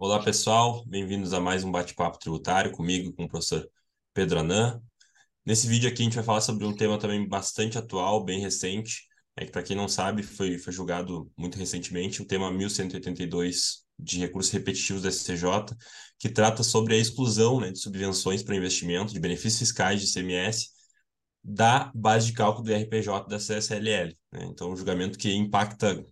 Olá, pessoal, bem-vindos a mais um bate-papo tributário comigo, com o professor Pedro Anan. Nesse vídeo aqui a gente vai falar sobre um tema também bastante atual, bem recente, é que para quem não sabe, foi, foi julgado muito recentemente o tema 1182 de recursos repetitivos da STJ, que trata sobre a exclusão né, de subvenções para investimento, de benefícios fiscais de CMS, da base de cálculo do RPJ da CSLL. Né? Então, um julgamento que impacta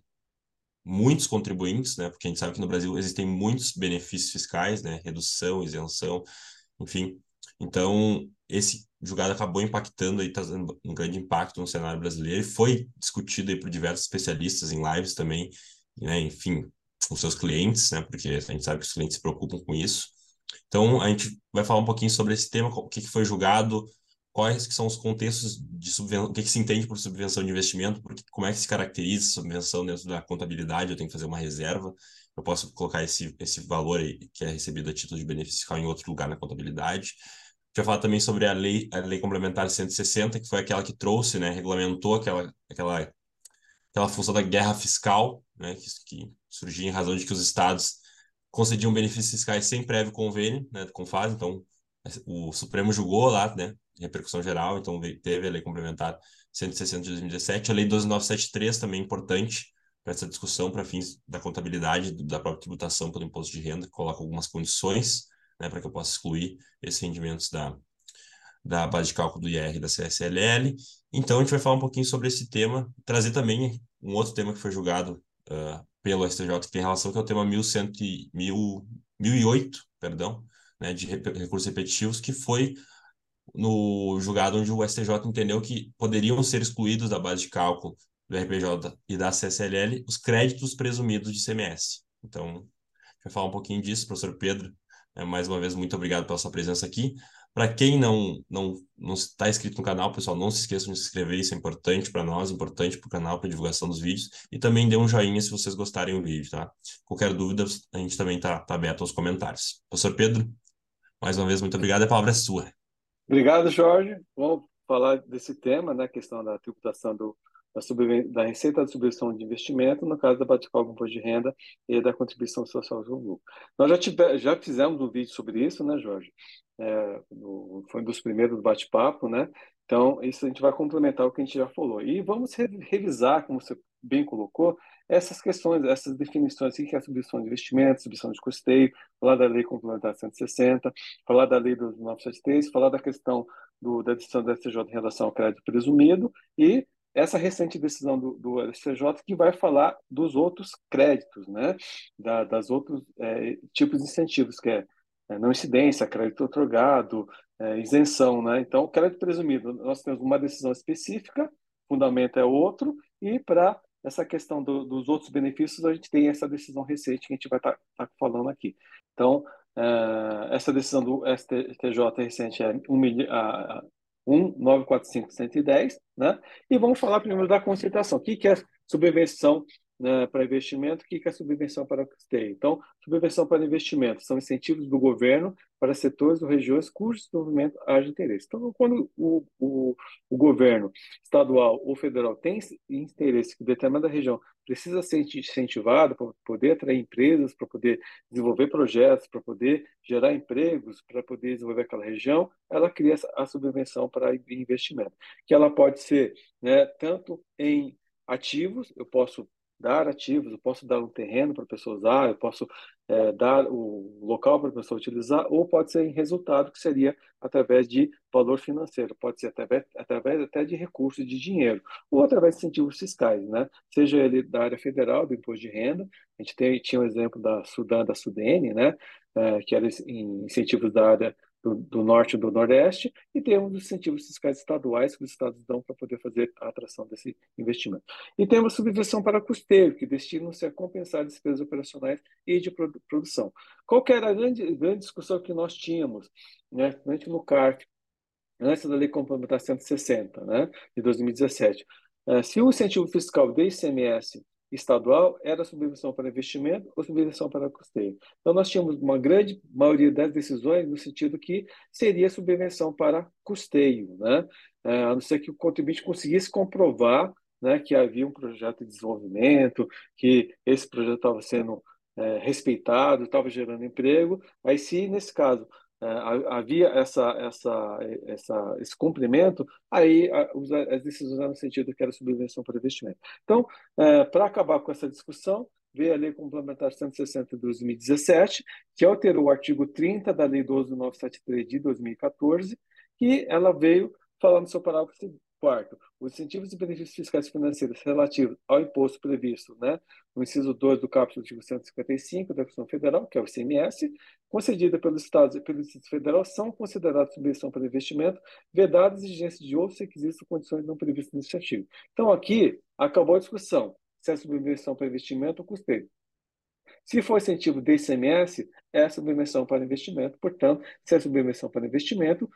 muitos contribuintes, né? Porque a gente sabe que no Brasil existem muitos benefícios fiscais, né? Redução, isenção, enfim. Então, esse julgado acabou impactando aí, trazendo um grande impacto no cenário brasileiro e foi discutido aí por diversos especialistas em lives também, né? Enfim, com seus clientes, né? Porque a gente sabe que os clientes se preocupam com isso. Então, a gente vai falar um pouquinho sobre esse tema, o que foi julgado, quais que são os contextos de subvenção, o que, que se entende por subvenção de investimento, porque, como é que se caracteriza subvenção dentro da contabilidade, eu tenho que fazer uma reserva, eu posso colocar esse, esse valor aí, que é recebido a título de benefício fiscal em outro lugar na contabilidade. Já falar também sobre a lei, a lei complementar 160, que foi aquela que trouxe, né, regulamentou aquela, aquela, aquela função da guerra fiscal, né, que, que surgia em razão de que os estados concediam benefícios fiscais sem prévio convênio, né, com fase, então o Supremo julgou lá, né, repercussão geral, então teve a lei complementar 160 de 2017, a lei 12973 também é importante para essa discussão para fins da contabilidade da própria tributação pelo imposto de renda, que coloca algumas condições né, para que eu possa excluir esses rendimentos da, da base de cálculo do IR da CSLL. Então, a gente vai falar um pouquinho sobre esse tema, trazer também um outro tema que foi julgado uh, pelo STJ, que tem relação, que é o tema 1100, 1008, perdão, né, de recursos repetitivos, que foi no julgado onde o STJ entendeu que poderiam ser excluídos da base de cálculo do RPJ e da CSLL os créditos presumidos de CMS. Então, vai falar um pouquinho disso, professor Pedro. É, mais uma vez, muito obrigado pela sua presença aqui. Para quem não não não está inscrito no canal, pessoal, não se esqueçam de se inscrever, isso é importante para nós, importante para o canal, para a divulgação dos vídeos. E também dê um joinha se vocês gostarem do vídeo, tá? Qualquer dúvida, a gente também está tá aberto aos comentários. Professor Pedro, mais uma vez, muito obrigado. A palavra é sua. Obrigado, Jorge. Vamos falar desse tema, né, a questão da tributação do, da, da receita da subvenção de investimento, no caso da Batical do Imposto de Renda e da contribuição social do lucro. Nós já, tive, já fizemos um vídeo sobre isso, né, Jorge? É, no, foi um dos primeiros do bate-papo, né? Então, isso a gente vai complementar o que a gente já falou. E vamos re revisar, como você bem colocou, essas questões, essas definições, o que é a subvenção de investimento, subvenção de custeio, falar da lei complementar 160, falar da lei dos 973, falar da questão do, da decisão do STJ em relação ao crédito presumido e essa recente decisão do, do STJ que vai falar dos outros créditos, né, da, das outros é, tipos de incentivos, que é, é não incidência, crédito otorgado, é, isenção, né? Então, crédito presumido, nós temos uma decisão específica, fundamento é outro, e para essa questão do, dos outros benefícios, a gente tem essa decisão recente que a gente vai estar tá, tá falando aqui. Então, uh, essa decisão do STJ recente é 1945110, né? E vamos falar primeiro da concentração. O que, que é subvenção né, para investimento, o que é subvenção para custeio? Então, subvenção para investimento são incentivos do governo para setores ou regiões cujo desenvolvimento haja interesse. Então, quando o, o, o governo estadual ou federal tem interesse que determinada região precisa ser incentivada para poder atrair empresas, para poder desenvolver projetos, para poder gerar empregos, para poder desenvolver aquela região, ela cria a subvenção para investimento, que ela pode ser né, tanto em ativos, eu posso dar ativos, eu posso dar um terreno para a pessoa usar, eu posso é, dar o local para a pessoa utilizar, ou pode ser em resultado, que seria através de valor financeiro, pode ser através, através até de recursos de dinheiro, ou através de incentivos fiscais, né? seja ele da área federal, do imposto de renda, a gente tem, tinha um exemplo da Sudan, da Sudene, né? É, que era incentivos da área do, do, norte e do nordeste, e temos os incentivos fiscais estaduais que os estados dão para poder fazer a atração desse investimento. E temos subvenção para custeio, que destinam-se a compensar despesas operacionais e de produção. Qual era a grande, grande discussão que nós tínhamos, né, no CARF, antes da Lei Complementar 160, né, de 2017? É, se o incentivo fiscal de ICMS estadual era subvenção para investimento ou subvenção para custeio. Então, nós tínhamos uma grande maioria das decisões no sentido que seria subvenção para custeio, né? É, a não ser que o contribuinte conseguisse comprovar né, que havia um projeto de desenvolvimento, que esse projeto estava sendo é, respeitado, estava gerando emprego. Aí, se nesse caso havia essa, essa, essa, esse cumprimento, aí as decisões eram no sentido que era subvenção para investimento. Então, é, para acabar com essa discussão, veio a Lei Complementar 160 de 2017, que alterou o artigo 30 da Lei 12973 de 2014, que ela veio falando no seu parágrafo Quarto, os incentivos e benefícios fiscais financeiros relativos ao imposto previsto né, no inciso 2 do capítulo artigo 155 da Constituição Federal, que é o ICMS, concedida pelos Estados e pelo Distrito Federal, são considerados subvenção para investimento, vedadas exigências de outros requisitos ou condições não previstas neste artigo. Então, aqui, acabou a discussão se é subvenção para investimento ou custeio. Se for incentivo de ICMS, é subvenção para investimento, portanto, se é subvenção para investimento,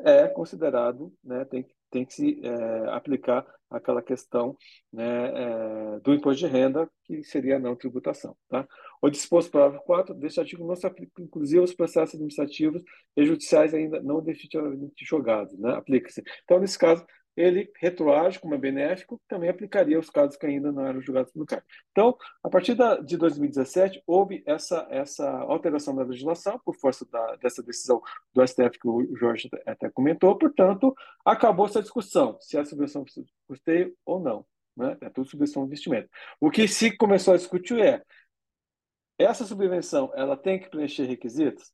é considerado, né, tem, tem que se é, aplicar aquela questão né, é, do imposto de renda, que seria a não tributação. Tá? O disposto parágrafo 4 deste artigo não se aplica, inclusive, aos processos administrativos e judiciais ainda não definitivamente julgados. Né? Aplica-se. Então, nesse caso, ele retroage como é benéfico, também aplicaria os casos que ainda não eram julgados pelo CAR. Então, a partir da, de 2017, houve essa, essa alteração da legislação, por força da, dessa decisão do STF que o Jorge até comentou, portanto, acabou essa discussão, se é subvenção de custeio ou não. Né? É tudo subvenção de investimento. O que se começou a discutir é, essa subvenção ela tem que preencher requisitos?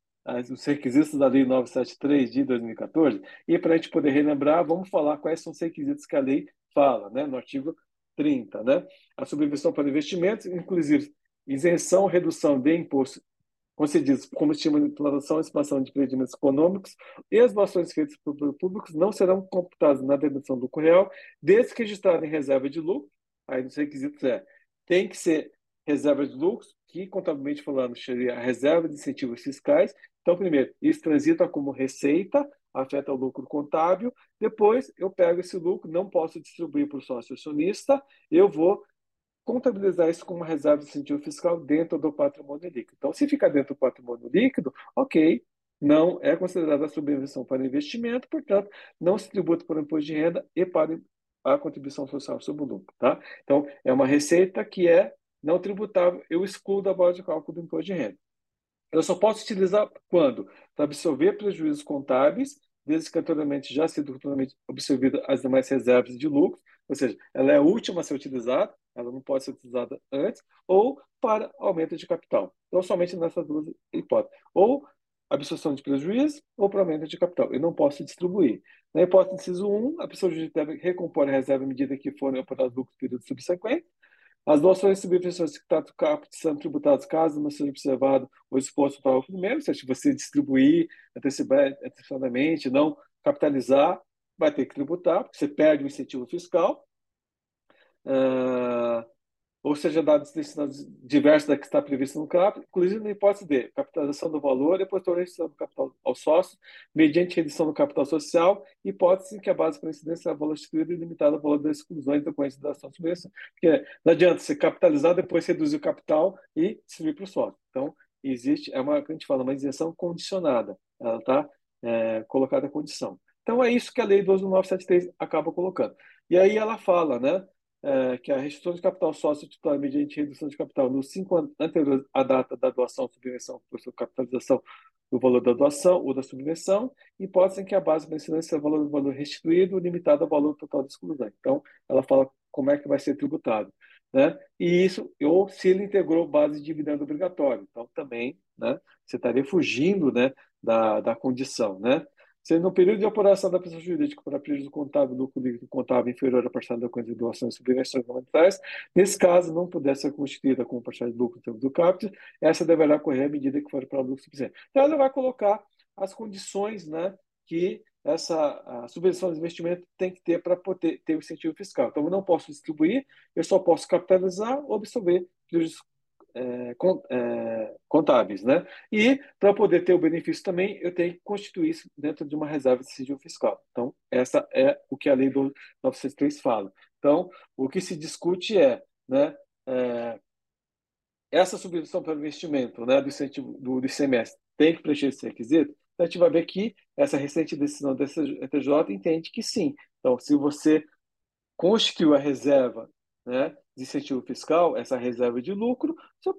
Os requisitos da Lei 973 de 2014, e para a gente poder relembrar, vamos falar quais são os requisitos que a lei fala, né, no artigo 30. Né? A subvenção para investimentos, inclusive isenção, redução de impostos concedidos como estímulo de implantação e expansão de empreendimentos econômicos e as doações feitas por públicos não serão computadas na dedução do lucro real, desde que registrado em reserva de lucro, aí nos requisitos é, tem que ser reserva de lucros, que contabilmente falando seria a reserva de incentivos fiscais, então, primeiro, isso transita como receita, afeta o lucro contábil. Depois, eu pego esse lucro, não posso distribuir para o sócio acionista, eu vou contabilizar isso como reserva de incentivo fiscal dentro do patrimônio líquido. Então, se ficar dentro do patrimônio líquido, ok, não é considerada subvenção para investimento, portanto, não se tributa por imposto de renda e para a contribuição social sobre o lucro. Tá? Então, é uma receita que é não tributável, eu excluo da base de cálculo do imposto de renda. Eu só posso utilizar quando? Para absorver prejuízos contábeis, desde que anteriormente já sido totalmente absorvida as demais reservas de lucro, ou seja, ela é a última a ser utilizada, ela não pode ser utilizada antes, ou para aumento de capital. Então, somente nessas duas hipóteses. Ou absorção de prejuízo ou para aumento de capital. Eu não posso distribuir. Na hipótese inciso 1, a pessoa deve recompor a reserva à medida que forem operados lucros período subsequente, as doações subvenções que tratam caput são tributadas caso não seja observado o exposto para o primeiro, se você distribuir antecipadamente, não capitalizar, vai ter que tributar, porque você perde o incentivo fiscal. Uh, ou seja, dados destinados diversos da que está previsto no CRAP, inclusive na hipótese de capitalização do valor e redução do capital ao sócio, mediante redução do capital social, hipótese em que a base para incidência é valor instituído e limitado ao valor das exclusões decorrentes da ação subvenção. Porque não adianta você capitalizar, depois reduzir o capital e distribuir para o sócio. Então, existe, é uma, a gente fala, uma isenção condicionada. Ela está é, colocada a condição. Então, é isso que a Lei 12.973 acaba colocando. E aí ela fala, né? É, que a restrição de capital sócio titular mediante redução de capital nos cinco anos anteriores à data da doação subvenção por sua capitalização do valor da doação ou da subvenção, hipótese em que a base mencionada seja o valor do valor restituído limitado ao valor total da exclusão. Então, ela fala como é que vai ser tributado. Né? E isso, ou se ele integrou base de dividendo obrigatório. Então, também, né, você estaria fugindo né, da, da condição. Né? Se no período de operação da pessoa jurídica para prejuízo contábil, lucro líquido contábil inferior à parcela da conta de doações e subvenções governamentais, nesse caso não puder ser constituída como parcela de lucro do caput, essa deverá correr à medida que for para lucro suficiente. Então, ela vai colocar as condições né, que essa subvenção de investimento tem que ter para poder ter o incentivo fiscal. Então, eu não posso distribuir, eu só posso capitalizar ou absorver prejuízos é, é, contábeis. Né? E, para poder ter o benefício também, eu tenho que constituir isso dentro de uma reserva de sigilo fiscal. Então, essa é o que a lei do 903 fala. Então, o que se discute é, né, é essa subvenção para investimento né, do incentivo do ICMS tem que preencher esse requisito? Então, a gente vai ver que essa recente decisão da STJ entende que sim. Então, se você constituiu a reserva né, incentivo fiscal, essa reserva de lucro, você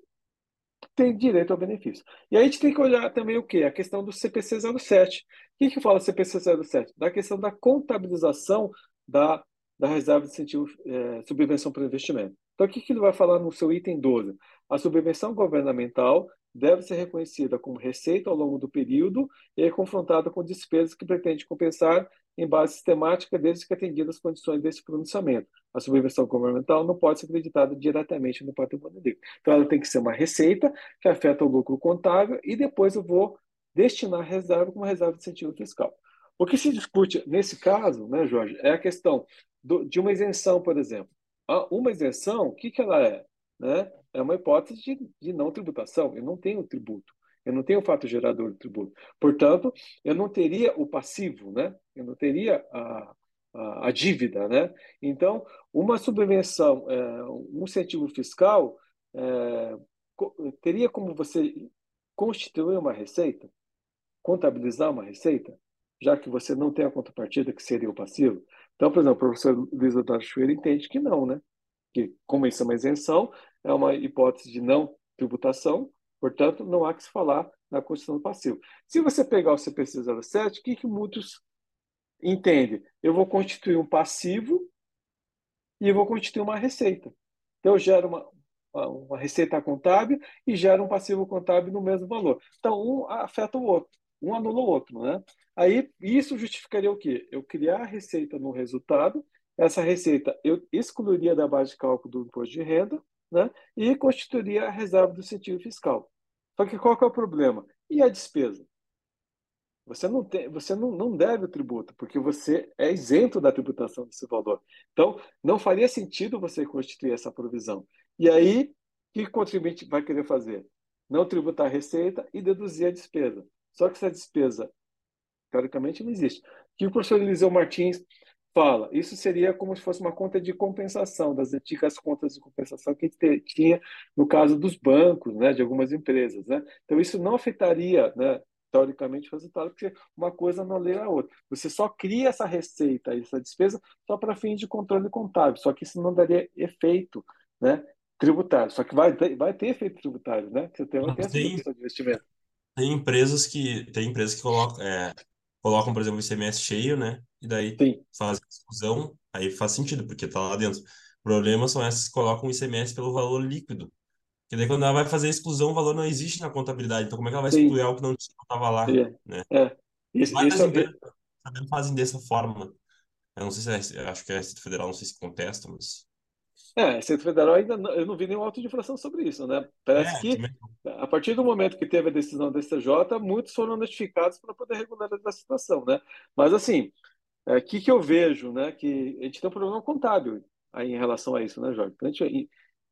tem direito ao benefício. E aí a gente tem que olhar também o quê? A questão do CPC 07. O que, que fala CPC 07? Da questão da contabilização da, da reserva de incentivo, é, subvenção para investimento. Então, o que, que ele vai falar no seu item 12? A subvenção governamental deve ser reconhecida como receita ao longo do período e é confrontada com despesas que pretende compensar em base sistemática, desde que atendidas as condições desse pronunciamento. A subvenção governamental não pode ser acreditada diretamente no patrimônio líquido. Então, ela tem que ser uma receita que afeta o lucro contábil e depois eu vou destinar a reserva como reserva de incentivo fiscal. O que se discute nesse caso, né, Jorge, é a questão do, de uma isenção, por exemplo. Uma isenção, o que, que ela é? Né? É uma hipótese de, de não tributação. Eu não tenho tributo. Eu não tenho o fato gerador de tributo. Portanto, eu não teria o passivo, né? Eu não teria a, a, a dívida, né? Então, uma subvenção, é, um incentivo fiscal, é, teria como você constituir uma receita, contabilizar uma receita, já que você não tem a contrapartida que seria o passivo. Então, por exemplo, o professor Luiz Eduardo Chueira entende que não, né? Que como isso é uma isenção, é uma hipótese de não tributação, Portanto, não há que se falar na constituição do passivo. Se você pegar o CPC 07, o que, que muitos entendem? Eu vou constituir um passivo e vou constituir uma receita. Então, eu gero uma, uma receita contábil e gera um passivo contábil no mesmo valor. Então, um afeta o outro, um anula o outro. Né? Aí, isso justificaria o quê? Eu criar a receita no resultado, essa receita eu excluiria da base de cálculo do imposto de renda, né? e constituiria a reserva do incentivo fiscal. Só que qual que é o problema? E a despesa? Você não, tem, você não, não deve o tributo, porque você é isento da tributação desse valor. Então, não faria sentido você constituir essa provisão. E aí, o que o contribuinte vai querer fazer? Não tributar a receita e deduzir a despesa. Só que essa despesa, teoricamente, não existe. O que o professor Eliseu Martins fala. Isso seria como se fosse uma conta de compensação, das antigas contas de compensação que a gente tinha no caso dos bancos, né, de algumas empresas. Né? Então, isso não afetaria, né, teoricamente, o resultado, porque uma coisa não lê a outra. Você só cria essa receita, essa despesa, só para fins de controle contábil, só que isso não daria efeito né, tributário. Só que vai, vai ter efeito tributário, né? Você tem, ter tem, de investimento. Tem empresas que, tem empresas que colocam, é, colocam, por exemplo, o ICMS cheio, né? E daí Sim. fazem exclusão, aí faz sentido, porque tá lá dentro. O problema são essas que colocam o ICMS pelo valor líquido. Porque daí quando ela vai fazer a exclusão, o valor não existe na contabilidade. Então como é que ela vai Sim. excluir algo que não estava lá, É. né? É. Isso, Várias isso é... empresas também fazem dessa forma. Eu não sei se é, acho que é a Receita Federal, não sei se contesta, mas... É, Receita Federal ainda não, eu não vi nenhum auto de infração sobre isso, né? Parece É, que também. a partir do momento que teve a decisão da STJ, muitos foram notificados para poder regularizar a situação, né? Mas assim, o é, que, que eu vejo, né? Que a gente tem um problema contábil aí em relação a isso, né, Jorge? Então, a gente,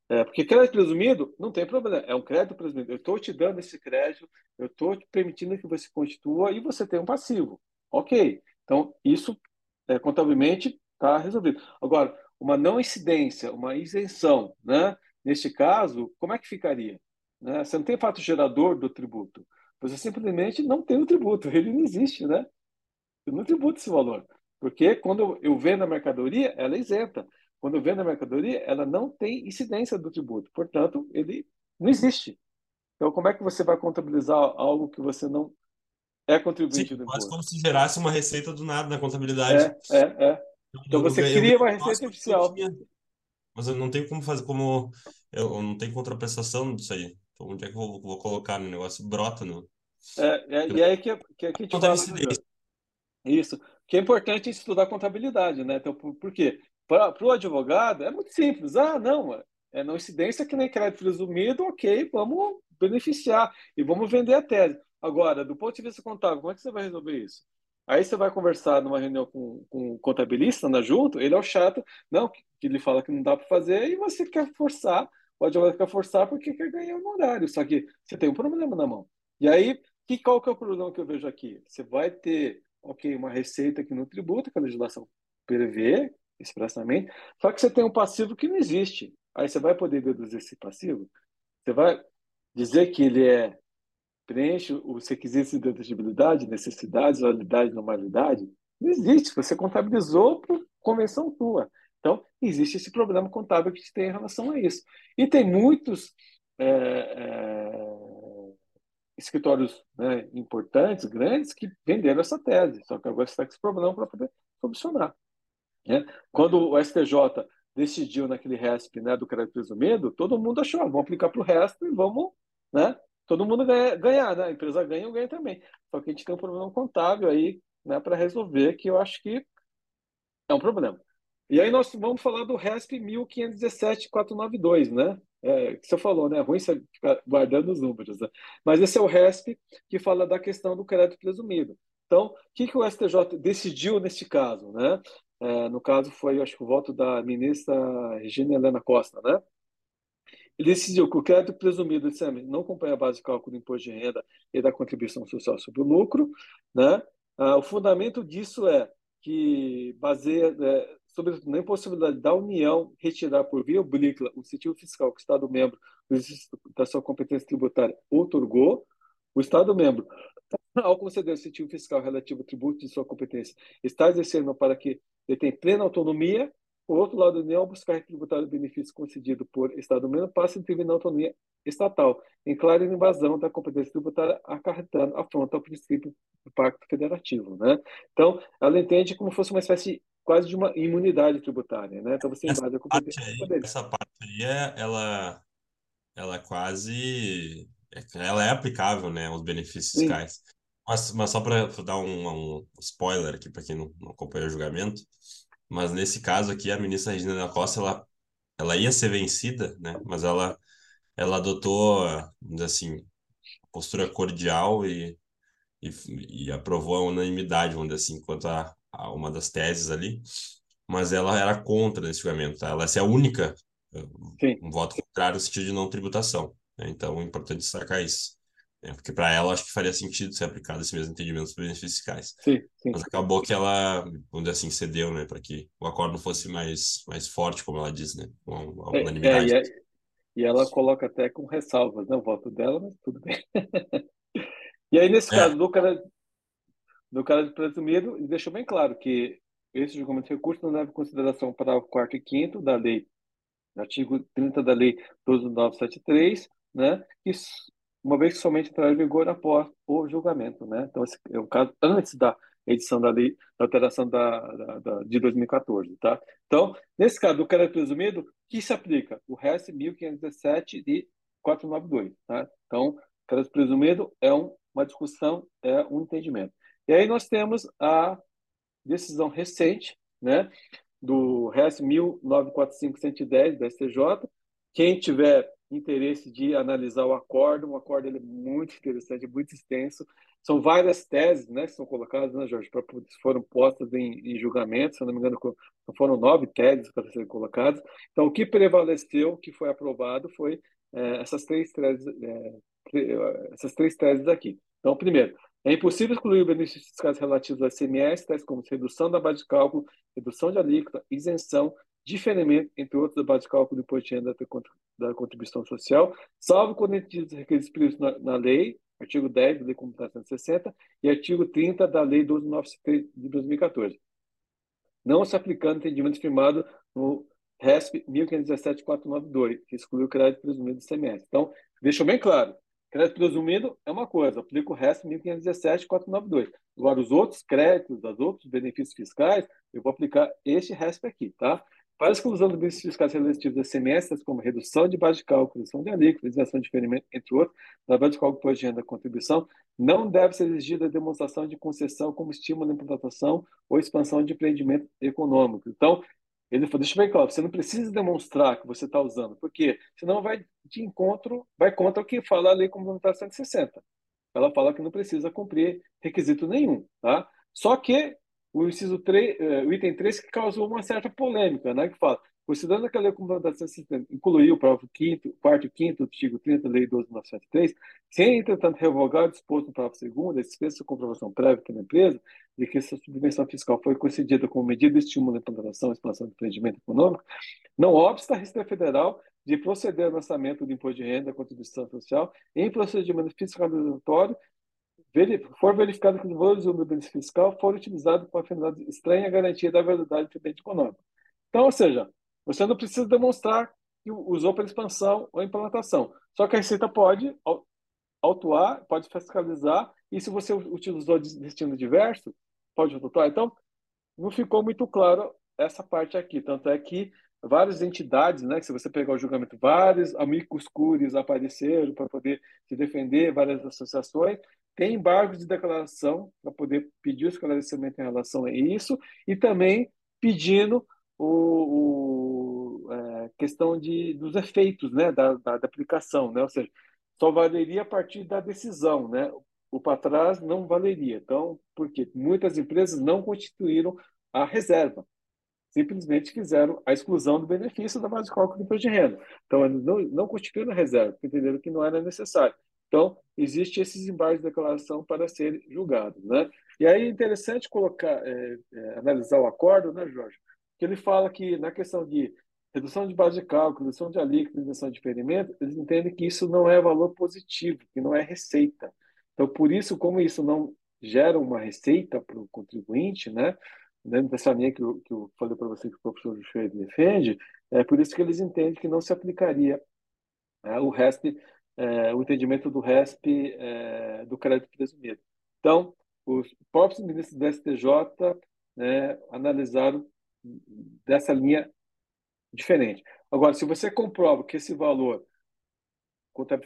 é, porque crédito presumido não tem problema, é um crédito presumido. Eu estou te dando esse crédito, eu estou te permitindo que você constitua e você tem um passivo. Ok. Então, isso é, contabilmente está resolvido. Agora, uma não incidência, uma isenção, né? Neste caso, como é que ficaria? Né? Você não tem fato gerador do tributo. Você simplesmente não tem o tributo, ele não existe, né? Eu não tributo esse valor. Porque quando eu vendo a mercadoria, ela é isenta. Quando eu vendo a mercadoria, ela não tem incidência do tributo. Portanto, ele não existe. Então, como é que você vai contabilizar algo que você não é contribuinte Sim, do quase imposto? como se gerasse uma receita do nada na contabilidade. É, é, é. Então você eu- eu- cria uma eu- receita eu oficial. Mas eu não tenho como fazer, como... Eu, não tenho contraprestação disso aí. Então, onde é que eu vou, vou colocar no negócio? Brota no... É, é, e aí que, que, que a gente Não fala? Isso. Que é importante estudar contabilidade, né? Então, por, por quê? Para o advogado é muito simples. Ah, não, é não incidência que nem crédito presumido, ok, vamos beneficiar e vamos vender a tese. Agora, do ponto de vista contábil, como é que você vai resolver isso? Aí você vai conversar numa reunião com, com o contabilista na junto, ele é o chato, não, que, que ele fala que não dá para fazer, e você quer forçar, o advogado quer forçar porque quer ganhar um horário, só que você tem um problema na mão. E aí, que, qual que é o problema que eu vejo aqui? Você vai ter, ok, uma receita que não tributa, que a legislação prevê expressamente, só que você tem um passivo que não existe. Aí você vai poder deduzir esse passivo? Você vai dizer que ele é preenche os requisitos de deduzibilidade, necessidades, validade, normalidade? Não existe. Você contabilizou por convenção tua. Então, existe esse problema contábil que tem em relação a isso. E tem muitos é, é, escritórios né, importantes, grandes, que venderam essa tese, só que agora está com esse problema para poder solucionar. Né? Quando o STJ decidiu naquele RESP né, do crédito presumido, todo mundo achou, ah, vamos aplicar para o resto e vamos, né? Todo mundo ganha, ganhar, né? A empresa ganha, eu ganho também. Só que a gente tem um problema contábil aí, né, para resolver, que eu acho que é um problema. E aí nós vamos falar do RESP 1517-492, né? É, que você falou, né? É ruim você ficar guardando os números, né? Mas esse é o RESP que fala da questão do crédito presumido. Então, o que, que o STJ decidiu neste caso, né? É, no caso foi, acho que o voto da ministra Regina Helena Costa, né? Ele decidiu que o crédito presumido de não acompanha a base de cálculo do imposto de renda e da contribuição social sobre o lucro, né? Ah, o fundamento disso é que baseia, é, sobretudo na impossibilidade da União retirar por via oblíqua o incentivo fiscal que o Estado-membro da sua competência tributária otorgou, o Estado-membro, ao conceder o incentivo fiscal relativo ao tributo de sua competência, está exercendo para que ele tenha plena autonomia, por outro lado, a União buscar tributar o benefício concedido por Estado-membro passa a intervir na autonomia estatal, em clara invasão da competência tributária, acarretando afronta ao princípio do Pacto Federativo. Né? Então, ela entende como fosse uma espécie quase de uma imunidade tributária, né? Então você invade a competência aí, Essa parte aí, é, ela, ela quase, ela é aplicável, né, aos benefícios Sim. fiscais. Mas, mas só para dar um, um, spoiler aqui para quem não, não acompanha o julgamento, mas nesse caso aqui a ministra Regina da Costa ela, ela ia ser vencida, né? Mas ela ela adotou, assim, postura cordial e, e, e aprovou a unanimidade, vamos dizer assim, quanto a, a uma das teses ali, mas ela era contra esse julgamento. Tá? Ela é a única Sim. um voto contrário no sentido de não tributação. Né? Então, é importante destacar isso. Né? Porque para ela, acho que faria sentido ser aplicado esse mesmo entendimento dos benefícios fiscais. Sim, sim. Mas acabou que ela, vamos dizer assim, cedeu, né? Para que o acordo fosse mais, mais forte, como ela diz, né? Com a é, unanimidade. É, é, e ela coloca até com ressalvas, né? O voto dela, mas tudo bem. e aí, nesse é. caso, do cara, no caso de presumido, ele deixou bem claro que esse julgamento de recurso não leva em consideração para o quarto e quinto da lei, artigo 30 da lei 12973, né, que uma vez que somente entrará em vigor após o julgamento, né? Então esse é o caso antes da edição da lei, da alteração da, da, da de 2014, tá? Então, nesse caso do crédito presumido, que se aplica? O RES 1517 de 492, tá? Então, crédito presumido é um, uma discussão, é um entendimento. E aí nós temos a decisão recente, né, do RES 1945-110 da STJ. Quem tiver interesse de analisar o acordo, o acordo é muito interessante, muito extenso. São várias teses né, que são colocadas, né, Jorge, pra, foram postas em, em julgamento, se não me engano, foram nove teses para serem colocadas. Então, o que prevaleceu, o que foi aprovado, foi é, essas, três teses, é, essas três teses aqui. Então, primeiro, é impossível excluir benefícios fiscais relativos ao ICMS, tais como redução da base de cálculo, redução de alíquota, isenção, diferimento, entre outros, da base de cálculo do imposto renda da contribuição social, salvo quando requisitos previstos na, na lei, artigo 10 da Lei Complementar 160 e artigo 30 da Lei 1293 de 2014, não se aplicando entendimento firmado no RESP 1517-492, que exclui o crédito presumido do ICMS. Então, deixa bem claro, Crédito presumido é uma coisa, aplica o resto 1517 492. Agora, os outros créditos, os outros benefícios fiscais, eu vou aplicar este resto aqui, tá? Para a exclusão dos benefícios fiscais relativos a semestres, como redução de base de cálculo, redução de alíquota, isenção de diferimento, entre outros, da base de cálculo de renda da contribuição, não deve ser exigida a demonstração de concessão como estímulo à implantação ou expansão de empreendimento econômico. Então, ele falou, deixa eu ver claro, você não precisa demonstrar que você está usando, porque senão vai de encontro, vai contra o que fala a Lei Complementar 160. Ela fala que não precisa cumprir requisito nenhum, tá? Só que o inciso 3, eh, o item 3 que causou uma certa polêmica, né, que fala, Considerando que a Lei Complementar incluiu o parágrafo 5 quarto e 5 artigo 30 da Lei 12.973, sem, entretanto, revogar o disposto no parágrafo 2 a dispensa de comprovação prévia pela empresa de que essa subvenção fiscal foi concedida como medida de estímulo à implantação e expansão do empreendimento econômico, não obsta a Receita Federal de proceder ao lançamento do imposto de renda, contribuição social, em procedimento fiscalizatório for verificado que os valores do benefício fiscal foram utilizados com a finalidade estranha à garantia da verdade do bem econômico. Então, ou seja, você não precisa demonstrar que usou para expansão ou implantação. Só que a Receita pode autuar, pode fiscalizar, e se você utilizou destino diverso, pode autuar. Então, não ficou muito claro essa parte aqui. Tanto é que várias entidades, né, se você pegar o julgamento, vários amigos cures apareceram para poder se defender, várias associações, tem embargos de declaração para poder pedir o esclarecimento em relação a isso e também pedindo o, o é, questão de, dos efeitos né, da, da, da, aplicação, né? ou seja, só valeria a partir da decisão, né? o para trás não valeria. Então, porque muitas empresas não constituíram a reserva, simplesmente fizeram a exclusão do benefício da base de cálculo do imposto de renda. Então, eles não, não constituíram a reserva, entenderam que não era necessário. Então, existe esses embargos de declaração para serem julgados, né? E aí é interessante colocar, é, é, analisar o acordo, né, Jorge? Que ele fala que na questão de redução de base de cálculo, redução de alíquota, redução de diferimento, eles entendem que isso não é valor positivo, que não é receita. Então, por isso, como isso não gera uma receita para o contribuinte, né? Dentro dessa linha que eu, que eu falei para você que o professor Juxer defende, é por isso que eles entendem que não se aplicaria né, o RESP é, o entendimento do RESP é, do crédito presumido. Então, os próprios ministros do STJ né, analisaram dessa linha diferente. Agora, se você comprova que esse valor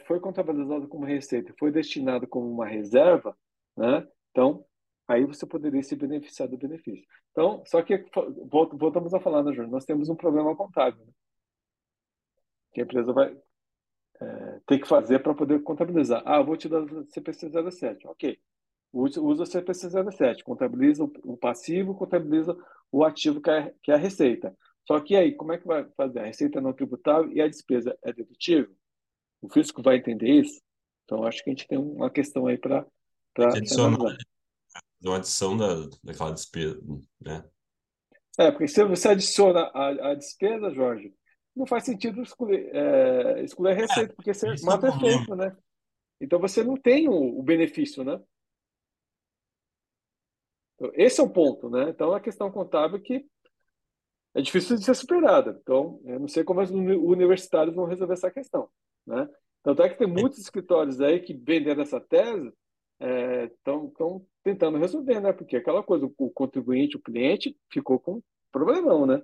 foi contabilizado como receita e foi destinado como uma reserva, né, então aí você poderia se beneficiar do benefício. Então, só que voltamos a falar, né, Júnior? Nós temos um problema contábil. Né? Que a empresa vai é, tem que fazer para poder contabilizar. Ah, vou te dar o CPC 07. Ok. Usa o CPC 07, contabiliza o passivo, contabiliza o ativo que é, que é a receita. Só que aí, como é que vai fazer? A receita não tributável e a despesa é dedutível? O fisco vai entender isso? Então, acho que a gente tem uma questão aí para adicionar. Uma adição da, daquela despesa, né? É, porque se você adiciona a, a despesa, Jorge, não faz sentido excluir, é, excluir a é, receita, é, porque você mata é efeito, né? Então você não tem o, o benefício, né? Então, esse é o ponto, né? Então a questão contábil que é difícil de ser superada. Então, eu não sei como os universitários vão resolver essa questão, né? Tanto é que tem muitos escritórios aí que vendendo essa tese estão é, tentando resolver, né? Porque aquela coisa, o contribuinte, o cliente, ficou com um problemão, né?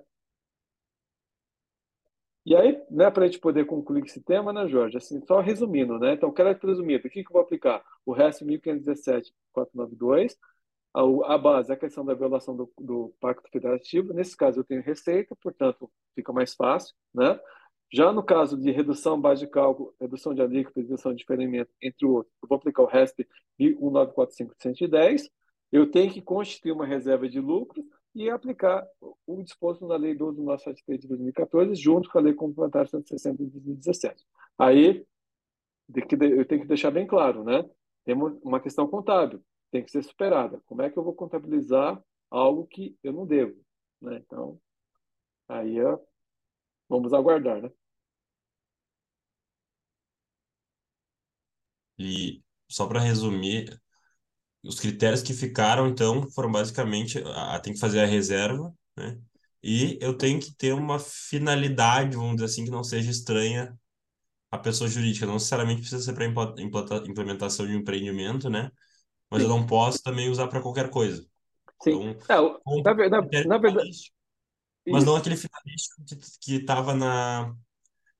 E aí, né, para a gente poder concluir esse tema, né, Jorge? Assim, só resumindo, né? Então, crédito presumido, o que, que eu vou aplicar? O resto 1517.492, a, a base é a questão da violação do, do Pacto Federativo. Nesse caso, eu tenho receita, portanto, fica mais fácil, né? Já no caso de redução base de cálculo, redução de alíquota, redução de diferimento, entre outros, eu vou aplicar o RESP 1945110. Eu tenho que constituir uma reserva de lucros e aplicar o disposto na Lei 12.973 de 2014, junto com a Lei Complementar 160 de 2017. Aí, eu tenho que deixar bem claro, né? Temos uma questão contábil, tem que ser superada. Como é que eu vou contabilizar algo que eu não devo? Né? Então, aí vamos aguardar, né? E só para resumir, os critérios que ficaram, então, foram basicamente, a, tem que fazer a reserva, né? E eu tenho que ter uma finalidade, vamos dizer assim, que não seja estranha à pessoa jurídica. Não necessariamente precisa ser para implementação de um empreendimento, né? Mas Sim. eu não posso também usar para qualquer coisa. Sim. Então, é, na, verdade, na verdade mas não aquele finalístico que estava na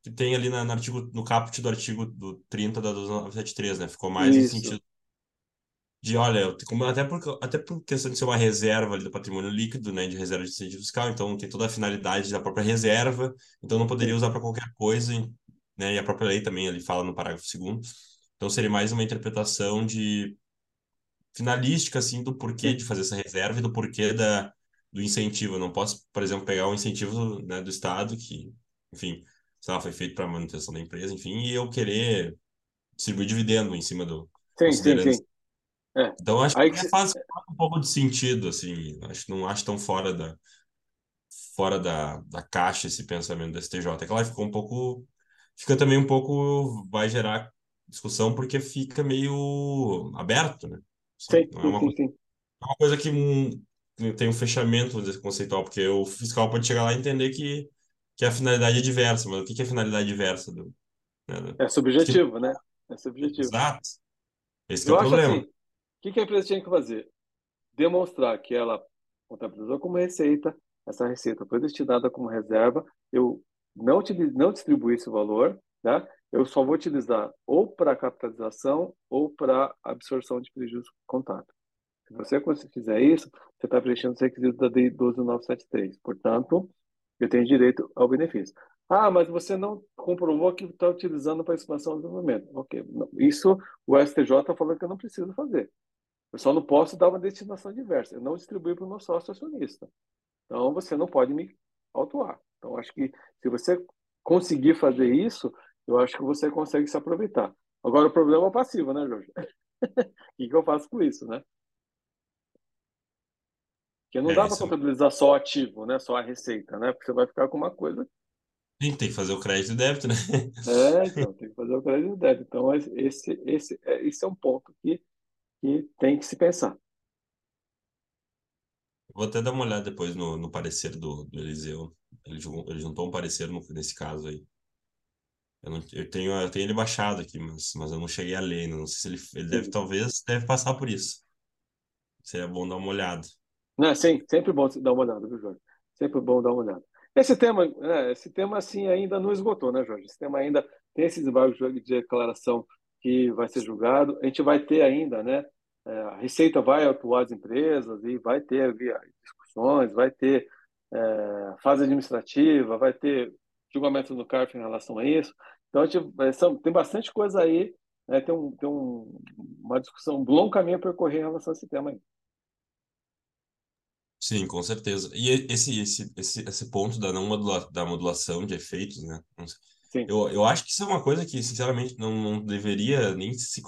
que tem ali na, no artigo no caput do artigo do 30 da 2973, né? Ficou mais Isso. no sentido de, olha, até por, até por questão de ser uma reserva ali do patrimônio líquido, né, de reserva de incentivo fiscal, então tem toda a finalidade da própria reserva, então não poderia usar para qualquer coisa, né, e a própria lei também ali fala no parágrafo segundo. Então seria mais uma interpretação de finalística, assim, do porquê de fazer essa reserva e do porquê da, do incentivo. Eu não posso, por exemplo, pegar um incentivo, né, do Estado que, enfim, sei lá, foi feito para manutenção da empresa, enfim, e eu querer distribuir dividendo em cima do... Sim, sim, sim. É. Então acho Aí que, que faz um pouco de sentido, assim, acho não acho tão fora da fora da, da caixa esse pensamento do STJ. É claro, ficou um pouco fica também um pouco vai gerar discussão porque fica meio aberto, né? Assim, sim, é uma, sim, sim. É uma coisa que um, tem um fechamento dizer, conceitual, porque o fiscal pode chegar lá e entender que, que a finalidade é diversa, mas o que é a finalidade diversa do, né? É subjetivo, né? É subjetivo. Exato. Esse é o problema. assim, que, que a empresa tinha que fazer? Demonstrar que ela contabilizou como receita, essa receita foi destinada como reserva, eu não, não distribuí esse valor, né? eu só vou utilizar ou para capitalização ou para absorção de prejuízo contábil. Se você fizer isso, você está preenchendo os requisitos da DI 12973. Portanto, eu tenho direito ao benefício. Ah, mas você não comprovou que está utilizando para expansão e desenvolvimento. Ok. Isso o STJ está falando que eu não preciso fazer. Eu só não posso dar uma destinação diversa. Eu não distribuí para o meu sócio acionista. Então, você não pode me autuar. Então, acho que se você conseguir fazer isso, eu acho que você consegue se aproveitar. Agora, o problema é o passivo, né, Jorge? o que, que eu faço com isso, né? Porque não é, dá para contabilizar só ativo, né? Só a receita, né? Porque você vai ficar com uma coisa. Tem que fazer o crédito e débito, né? É, então, tem que fazer o crédito e débito. Então, esse, esse, é, esse é um ponto que, que tem que se pensar. Vou até dar uma olhada depois no, no parecer do, do Eliseu. Ele, ele juntou um parecer no, nesse caso aí. Eu, não, eu, tenho, eu tenho ele baixado aqui, mas, mas eu não cheguei a ler. Não sei se ele, ele deve, talvez, deve passar por isso. Seria bom dar uma olhada. Não, sim, sempre bom dar uma olhada, viu, Jorge? Sempre bom dar uma olhada. Esse tema, é, esse tema assim ainda não esgotou, né, Jorge? Esse tema ainda tem esse desembargo de declaração que vai ser julgado. A gente vai ter ainda, né? É, a Receita vai atuar as empresas e vai ter discussões, vai ter é, fase administrativa, vai ter julgamento no CARF em relação a isso. Então, a gente, são, tem bastante coisa aí, né? tem, um, tem um, uma discussão, um longo caminho a percorrer em relação a esse tema aí. Sim, com certeza. E esse, esse, esse, esse ponto da não modula, da modulação de efeitos, né? Sim. Eu, eu acho que isso é uma coisa que, sinceramente, não, não deveria nem se,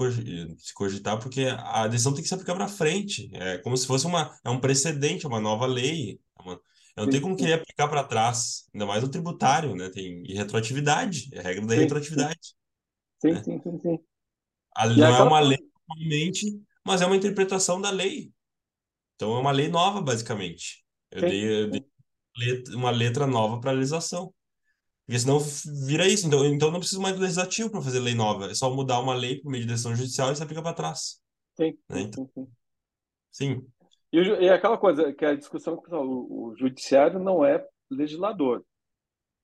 se cogitar, porque a decisão tem que se aplicar para frente. É como se fosse uma, é um precedente, uma nova lei. É uma, eu não tenho como querer aplicar para trás, ainda mais o tributário, né? Tem e retroatividade, é a regra da sim, retroatividade. Sim, né? sim, sim, sim. Ali não é uma lei, normalmente, mas é uma interpretação da lei. Então é uma lei nova, basicamente. Eu dei, eu dei uma letra nova para a legislação. Porque senão vira isso. Então, então não preciso mais do legislativo para fazer lei nova. É só mudar uma lei por meio de decisão judicial e se aplica para trás. Sim, né? então, sim, sim. E, e, aquela coisa, que a discussão que o, o judiciário não é legislador.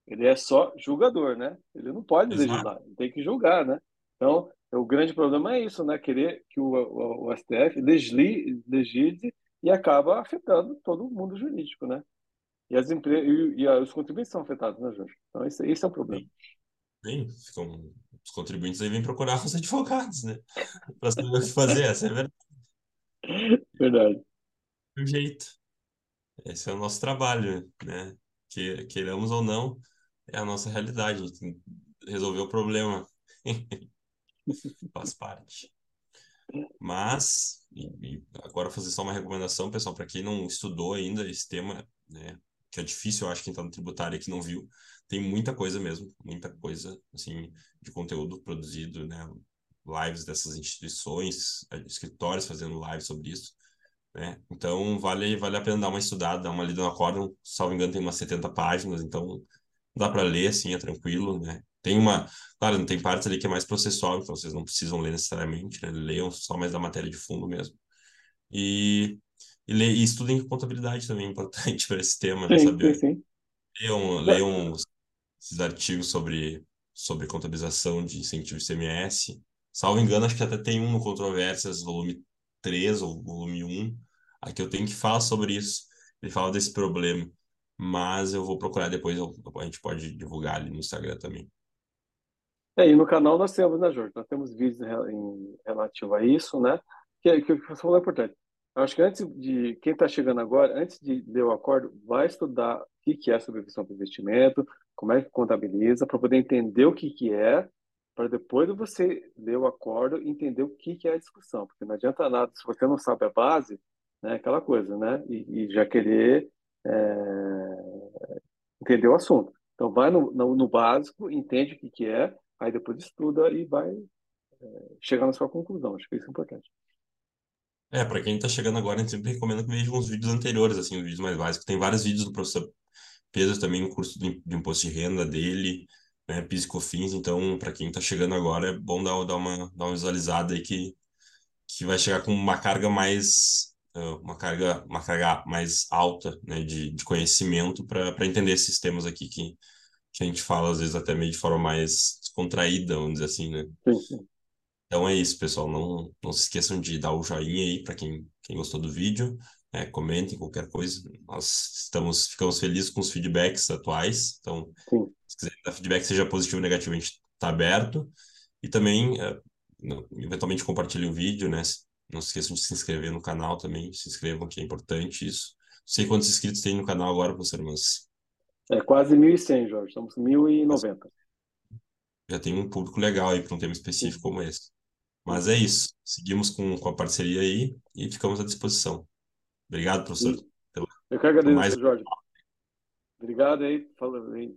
Ele é só julgador, né? Ele não pode Exato. legislar, ele tem que julgar, né? Então, o grande problema é isso, né? Querer que o, o, o STF legisle, legisle e acaba afetando todo o mundo jurídico, né? E as empresas e, e, os contribuintes são afetados, né, Jorge? Então esse, esse é o problema. Bem, ficam, os contribuintes aí vêm procurar os advogados, né? Para saber o que fazer, essa é verdade. Verdade. Do jeito. Esse é o nosso trabalho, né? Que, queiramos ou não, é a nossa realidade. A gente resolver o problema. Faz parte. Mas, e, e agora fazer só uma recomendação, pessoal, para quem não estudou ainda esse tema, né, que é difícil, eu acho, quem está no tributário aqui não viu, tem muita coisa mesmo, muita coisa, assim, de conteúdo produzido, né, lives dessas instituições, é, escritórios fazendo lives sobre isso, né, então vale, vale a pena dar uma estudada, dar uma lida no acórdão, salvo engano tem umas 70 páginas, então dá para ler, assim, é tranquilo, né, tem uma. Claro, não tem partes ali que é mais processual, então vocês não precisam ler necessariamente, né? Leiam só mais da matéria de fundo mesmo. E, e, le, e estudem contabilidade também, é importante para esse tema, né? Saber. Sim, sim. Leiam, leiam esses artigos sobre, sobre contabilização de incentivo ICMS. Salvo engano, acho que até tem um no Controvérsias, volume 3 ou volume 1. Aqui eu tenho que falar sobre isso. Ele fala desse problema. Mas eu vou procurar depois, a gente pode divulgar ali no Instagram também. É, e no canal nós temos, né, Jorge? Nós temos vídeos em relativo a isso, né? Que, que, que você falou é importante. Eu acho que antes de quem está chegando agora, antes de ler o acordo, vai estudar o que, que é sobrevisão para investimento, como é que contabiliza, para poder entender o que, que é, para depois você ler o acordo e entender o que, que é a discussão. Porque não adianta nada, se você não sabe a base, né, aquela coisa, né? E, e já querer é, entender o assunto. Então, vai no, no, no básico, entende o que, que é, aí depois estuda e vai é, chegar na sua conclusão. Acho que isso é importante. É, para quem está chegando agora, a gente sempre recomenda que veja uns vídeos anteriores, assim, os vídeos mais básicos. Tem vários vídeos do professor Pedro também no curso de, imposto de renda dele, né, PIS e COFINS, então para quem está chegando agora é bom dar, dar, uma, dar uma visualizada aí que, que vai chegar com uma carga mais uma carga uma carga mais alta né, de, de conhecimento para entender esses temas aqui que, que a gente fala às vezes até meio de forma mais descontraída, vamos dizer assim, né? Sim, sim. Então é isso, pessoal. Não, não se esqueçam de dar o joinha aí para quem, quem gostou do vídeo. É, comentem qualquer coisa. Nós estamos, ficamos felizes com os feedbacks atuais. Então, sim. se quiser dar feedback, seja positivo ou negativo, a gente está aberto. E também, é, eventualmente, compartilhem o vídeo, né? Não se esqueçam de se inscrever no canal também. Se inscrevam, que é importante isso. Não sei quantos inscritos tem no canal agora, professor, mas... É quase 1.100, Jorge. Estamos 1.090. Já tem um público legal aí para um tema específico Sim. como esse. Mas é isso. Seguimos com, com a parceria aí e ficamos à disposição. Obrigado, professor. Eu que agradeço, mais... Jorge. Obrigado aí,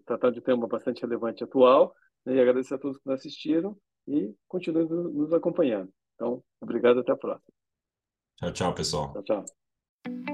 tratando de tema bastante relevante e atual. Né, e agradeço a todos que nos assistiram e continuem nos acompanhando. Então, obrigado até a próxima. Tchau, tchau, pessoal. Tchau, tchau.